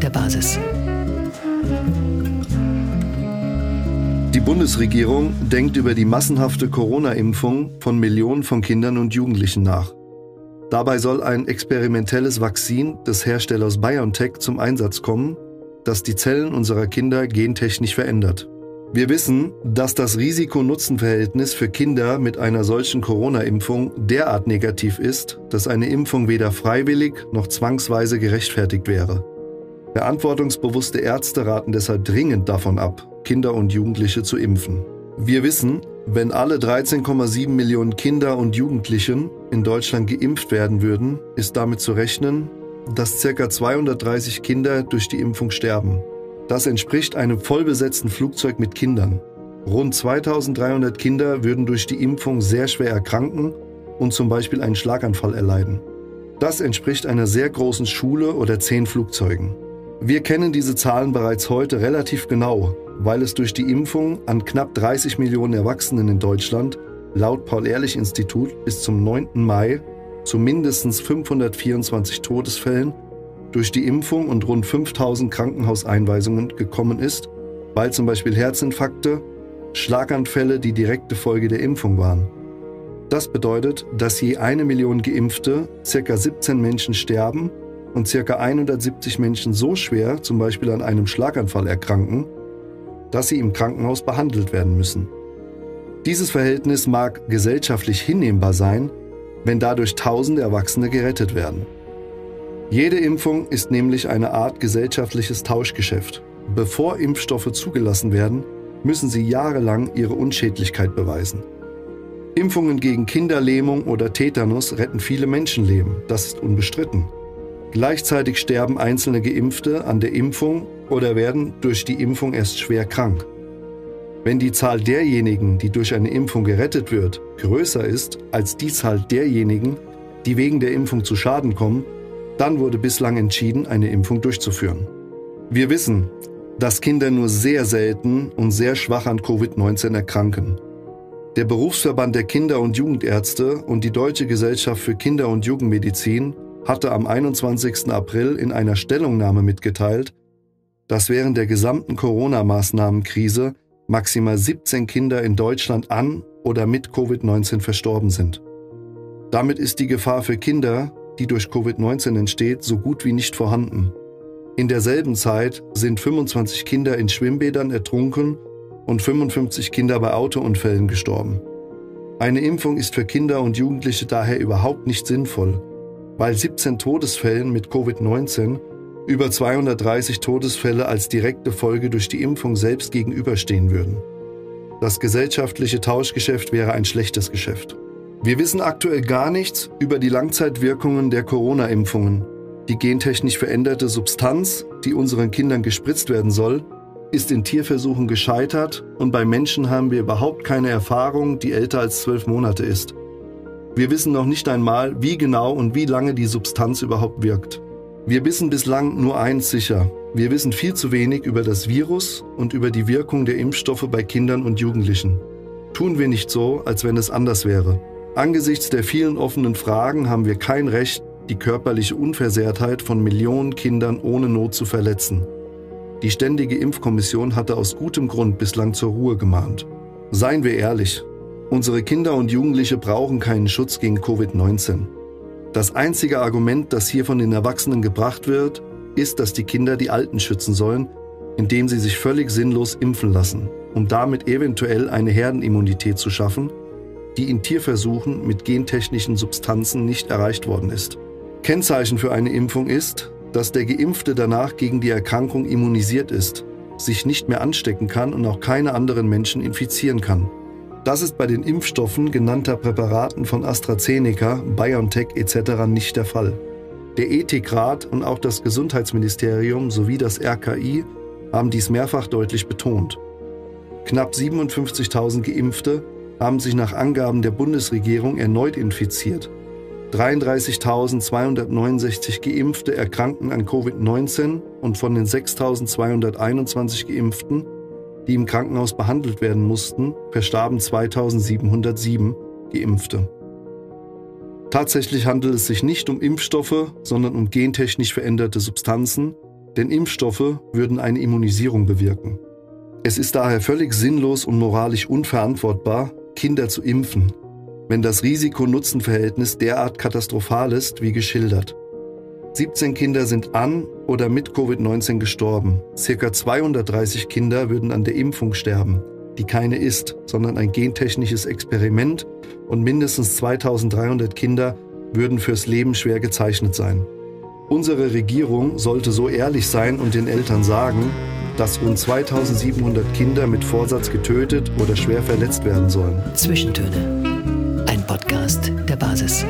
der Basis. Die Bundesregierung denkt über die massenhafte Corona-Impfung von Millionen von Kindern und Jugendlichen nach. Dabei soll ein experimentelles Vakzin des Herstellers BioNTech zum Einsatz kommen, das die Zellen unserer Kinder gentechnisch verändert. Wir wissen, dass das Risiko-Nutzen-Verhältnis für Kinder mit einer solchen Corona-Impfung derart negativ ist, dass eine Impfung weder freiwillig noch zwangsweise gerechtfertigt wäre. Verantwortungsbewusste Ärzte raten deshalb dringend davon ab, Kinder und Jugendliche zu impfen. Wir wissen, wenn alle 13,7 Millionen Kinder und Jugendlichen in Deutschland geimpft werden würden, ist damit zu rechnen, dass ca. 230 Kinder durch die Impfung sterben. Das entspricht einem vollbesetzten Flugzeug mit Kindern. Rund 2300 Kinder würden durch die Impfung sehr schwer erkranken und zum Beispiel einen Schlaganfall erleiden. Das entspricht einer sehr großen Schule oder zehn Flugzeugen. Wir kennen diese Zahlen bereits heute relativ genau, weil es durch die Impfung an knapp 30 Millionen Erwachsenen in Deutschland laut Paul-Ehrlich-Institut bis zum 9. Mai zu mindestens 524 Todesfällen durch die Impfung und rund 5000 Krankenhauseinweisungen gekommen ist, weil zum Beispiel Herzinfarkte, Schlaganfälle die direkte Folge der Impfung waren. Das bedeutet, dass je eine Million Geimpfte ca. 17 Menschen sterben und ca. 170 Menschen so schwer, zum Beispiel an einem Schlaganfall erkranken, dass sie im Krankenhaus behandelt werden müssen. Dieses Verhältnis mag gesellschaftlich hinnehmbar sein, wenn dadurch tausende Erwachsene gerettet werden. Jede Impfung ist nämlich eine Art gesellschaftliches Tauschgeschäft. Bevor Impfstoffe zugelassen werden, müssen sie jahrelang ihre Unschädlichkeit beweisen. Impfungen gegen Kinderlähmung oder Tetanus retten viele Menschenleben, das ist unbestritten. Gleichzeitig sterben einzelne Geimpfte an der Impfung oder werden durch die Impfung erst schwer krank. Wenn die Zahl derjenigen, die durch eine Impfung gerettet wird, größer ist als die Zahl derjenigen, die wegen der Impfung zu Schaden kommen, dann wurde bislang entschieden, eine Impfung durchzuführen. Wir wissen, dass Kinder nur sehr selten und sehr schwach an Covid-19 erkranken. Der Berufsverband der Kinder- und Jugendärzte und die Deutsche Gesellschaft für Kinder- und Jugendmedizin hatte am 21. April in einer Stellungnahme mitgeteilt, dass während der gesamten Corona-Maßnahmenkrise maximal 17 Kinder in Deutschland an oder mit Covid-19 verstorben sind. Damit ist die Gefahr für Kinder, die durch Covid-19 entsteht, so gut wie nicht vorhanden. In derselben Zeit sind 25 Kinder in Schwimmbädern ertrunken und 55 Kinder bei Autounfällen gestorben. Eine Impfung ist für Kinder und Jugendliche daher überhaupt nicht sinnvoll, weil 17 Todesfällen mit Covid-19 über 230 Todesfälle als direkte Folge durch die Impfung selbst gegenüberstehen würden. Das gesellschaftliche Tauschgeschäft wäre ein schlechtes Geschäft. Wir wissen aktuell gar nichts über die Langzeitwirkungen der Corona-Impfungen. Die gentechnisch veränderte Substanz, die unseren Kindern gespritzt werden soll, ist in Tierversuchen gescheitert und bei Menschen haben wir überhaupt keine Erfahrung, die älter als zwölf Monate ist. Wir wissen noch nicht einmal, wie genau und wie lange die Substanz überhaupt wirkt. Wir wissen bislang nur eins sicher. Wir wissen viel zu wenig über das Virus und über die Wirkung der Impfstoffe bei Kindern und Jugendlichen. Tun wir nicht so, als wenn es anders wäre. Angesichts der vielen offenen Fragen haben wir kein Recht, die körperliche Unversehrtheit von Millionen Kindern ohne Not zu verletzen. Die Ständige Impfkommission hatte aus gutem Grund bislang zur Ruhe gemahnt. Seien wir ehrlich, unsere Kinder und Jugendliche brauchen keinen Schutz gegen Covid-19. Das einzige Argument, das hier von den Erwachsenen gebracht wird, ist, dass die Kinder die Alten schützen sollen, indem sie sich völlig sinnlos impfen lassen, um damit eventuell eine Herdenimmunität zu schaffen, die in Tierversuchen mit gentechnischen Substanzen nicht erreicht worden ist. Kennzeichen für eine Impfung ist, dass der Geimpfte danach gegen die Erkrankung immunisiert ist, sich nicht mehr anstecken kann und auch keine anderen Menschen infizieren kann. Das ist bei den Impfstoffen genannter Präparaten von AstraZeneca, BioNTech etc. nicht der Fall. Der Ethikrat und auch das Gesundheitsministerium sowie das RKI haben dies mehrfach deutlich betont. Knapp 57.000 Geimpfte haben sich nach Angaben der Bundesregierung erneut infiziert. 33.269 Geimpfte erkrankten an Covid-19 und von den 6.221 Geimpften die im Krankenhaus behandelt werden mussten, verstarben 2707 Geimpfte. Tatsächlich handelt es sich nicht um Impfstoffe, sondern um gentechnisch veränderte Substanzen, denn Impfstoffe würden eine Immunisierung bewirken. Es ist daher völlig sinnlos und moralisch unverantwortbar, Kinder zu impfen, wenn das Risiko-Nutzen-Verhältnis derart katastrophal ist, wie geschildert. 17 Kinder sind an oder mit Covid-19 gestorben. Circa 230 Kinder würden an der Impfung sterben, die keine ist, sondern ein gentechnisches Experiment und mindestens 2300 Kinder würden fürs Leben schwer gezeichnet sein. Unsere Regierung sollte so ehrlich sein und den Eltern sagen, dass rund 2700 Kinder mit Vorsatz getötet oder schwer verletzt werden sollen. Zwischentöne. Ein Podcast der Basis.